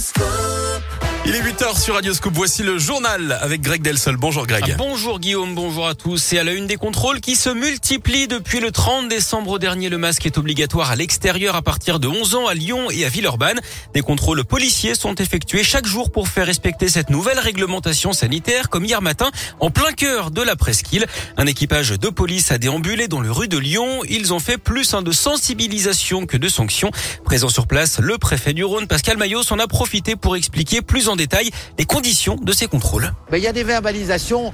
school. Il est 8h sur Radioscope. Voici le journal avec Greg Delsol. Bonjour Greg. Ah, bonjour Guillaume, bonjour à tous. Et à la une des contrôles qui se multiplient depuis le 30 décembre dernier, le masque est obligatoire à l'extérieur à partir de 11 ans à Lyon et à Villeurbanne. Des contrôles policiers sont effectués chaque jour pour faire respecter cette nouvelle réglementation sanitaire, comme hier matin, en plein cœur de la presqu'île. Un équipage de police a déambulé dans le rue de Lyon. Ils ont fait plus de sensibilisation que de sanctions. Présent sur place, le préfet du Rhône, Pascal Maillot, s'en a profité pour expliquer plus en détail les conditions de ces contrôles. Ben, il y a des verbalisations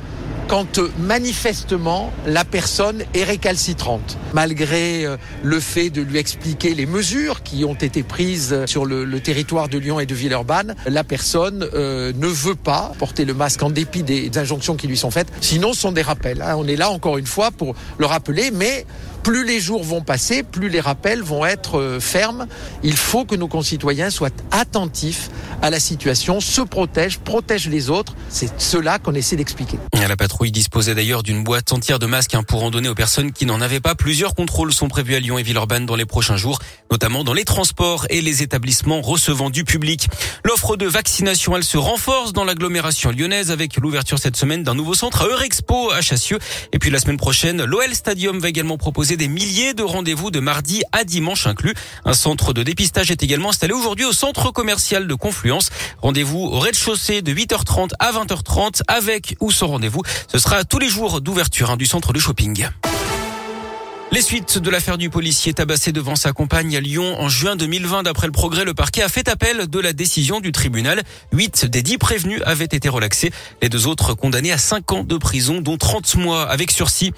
quand euh, manifestement la personne est récalcitrante, malgré euh, le fait de lui expliquer les mesures qui ont été prises sur le, territoire de Lyon et de Villeurbanne, la personne euh, ne veut pas porter le masque en dépit des, injonctions qui lui sont faites. Sinon, ce sont des rappels. Hein. On est là encore une fois pour le rappeler, mais plus les jours vont passer, plus les rappels vont être fermes. Il faut que nos concitoyens soient attentifs à la situation, se protègent, protègent les autres. C'est cela qu'on essaie d'expliquer. La patrouille disposait d'ailleurs d'une boîte entière de masques hein, pour en donner aux personnes qui n'en avaient pas. Plusieurs contrôles sont prévus à Lyon et Villeurbanne dans les prochains jours, notamment dans les transports et les établissements recevant du public. L'offre de vaccination, elle se renforce dans l'agglomération lyonnaise avec l'ouverture cette semaine d'un nouveau centre à Eurexpo à Chassieux. Et puis la semaine prochaine, l'OL Stadium va également proposer des milliers de rendez-vous de mardi à dimanche inclus. Un centre de dépistage est également installé aujourd'hui au centre commercial de Confluence. Rendez-vous au rez-de-chaussée de 8h30 à 20h30 avec ou sans rendez-vous. Ce sera tous les jours d'ouverture hein, du centre de shopping. Les suites de l'affaire du policier tabassé devant sa compagne à Lyon en juin 2020. D'après le progrès, le parquet a fait appel de la décision du tribunal. Huit des dix prévenus avaient été relaxés. Les deux autres condamnés à cinq ans de prison, dont 30 mois avec sursis.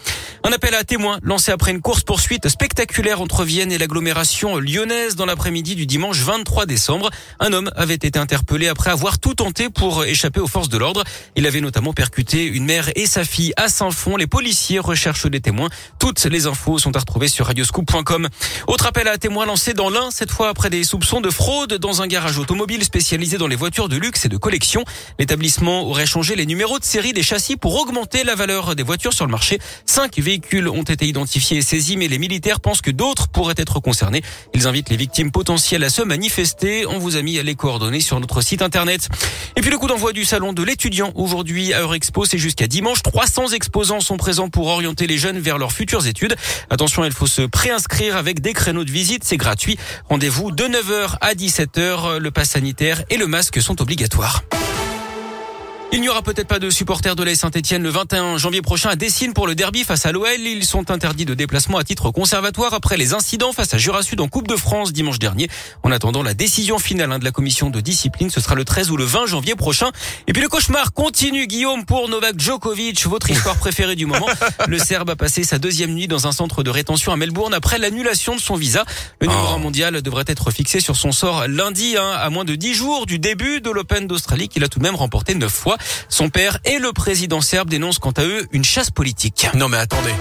Un appel à témoins lancé après une course-poursuite spectaculaire entre Vienne et l'agglomération lyonnaise dans l'après-midi du dimanche 23 décembre. Un homme avait été interpellé après avoir tout tenté pour échapper aux forces de l'ordre. Il avait notamment percuté une mère et sa fille à Saint-Fond. Les policiers recherchent des témoins. Toutes les infos sont à retrouver sur radioscoop.com. Autre appel à témoins lancé dans l'un, cette fois après des soupçons de fraude dans un garage automobile spécialisé dans les voitures de luxe et de collection. L'établissement aurait changé les numéros de série des châssis pour augmenter la valeur des voitures sur le marché. Cinq véhicules ont été identifiés et saisis, mais les militaires pensent que d'autres pourraient être concernés. Ils invitent les victimes potentielles à se manifester. On vous a mis les coordonnées sur notre site internet. Et puis le coup d'envoi du salon de l'étudiant aujourd'hui à Eurexpo, c'est jusqu'à dimanche. 300 exposants sont présents pour orienter les jeunes vers leurs futures études. Attention, il faut se préinscrire avec des créneaux de visite, c'est gratuit. Rendez-vous de 9h à 17h. Le pass sanitaire et le masque sont obligatoires. Il n'y aura peut-être pas de supporters de la Saint-Etienne le 21 janvier prochain à Dessine pour le derby face à l'OL. Ils sont interdits de déplacement à titre conservatoire après les incidents face à Jura Sud en Coupe de France dimanche dernier. En attendant la décision finale hein, de la commission de discipline, ce sera le 13 ou le 20 janvier prochain. Et puis le cauchemar continue, Guillaume, pour Novak Djokovic, votre histoire préférée du moment. Le Serbe a passé sa deuxième nuit dans un centre de rétention à Melbourne après l'annulation de son visa. Le numéro oh. mondial devrait être fixé sur son sort lundi, hein, à moins de 10 jours du début de l'Open d'Australie qu'il a tout de même remporté neuf fois. Son père et le président serbe dénoncent quant à eux une chasse politique. Non mais attendez.